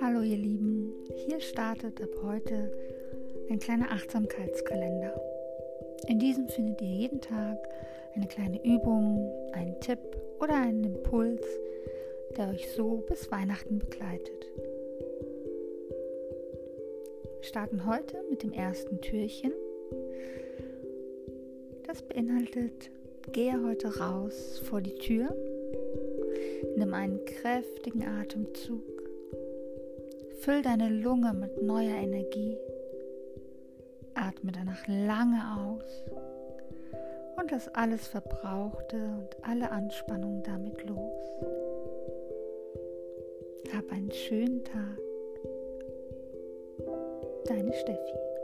Hallo ihr Lieben, hier startet ab heute ein kleiner Achtsamkeitskalender. In diesem findet ihr jeden Tag eine kleine Übung, einen Tipp oder einen Impuls, der euch so bis Weihnachten begleitet. Wir starten heute mit dem ersten Türchen. Das beinhaltet, gehe heute raus vor die Tür, nimm einen kräftigen Atemzug, füll deine Lunge mit neuer Energie, atme danach lange aus und lass alles Verbrauchte und alle Anspannung damit los. Hab einen schönen Tag. Deine Steffi.